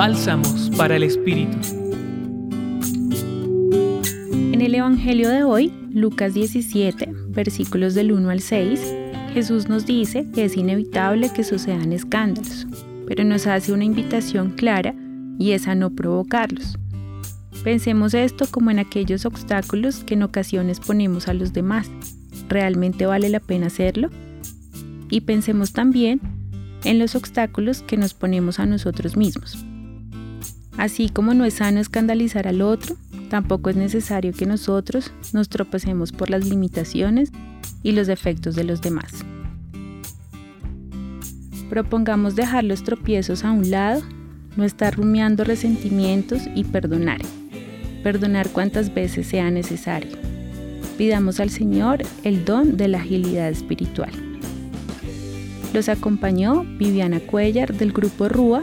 Bálsamos para el Espíritu. En el Evangelio de hoy, Lucas 17, versículos del 1 al 6, Jesús nos dice que es inevitable que sucedan escándalos, pero nos hace una invitación clara y es a no provocarlos. Pensemos esto como en aquellos obstáculos que en ocasiones ponemos a los demás. ¿Realmente vale la pena hacerlo? Y pensemos también en los obstáculos que nos ponemos a nosotros mismos. Así como no es sano escandalizar al otro, tampoco es necesario que nosotros nos tropecemos por las limitaciones y los defectos de los demás. Propongamos dejar los tropiezos a un lado, no estar rumiando resentimientos y perdonar. Perdonar cuantas veces sea necesario. Pidamos al Señor el don de la agilidad espiritual. Los acompañó Viviana Cuellar del Grupo RUA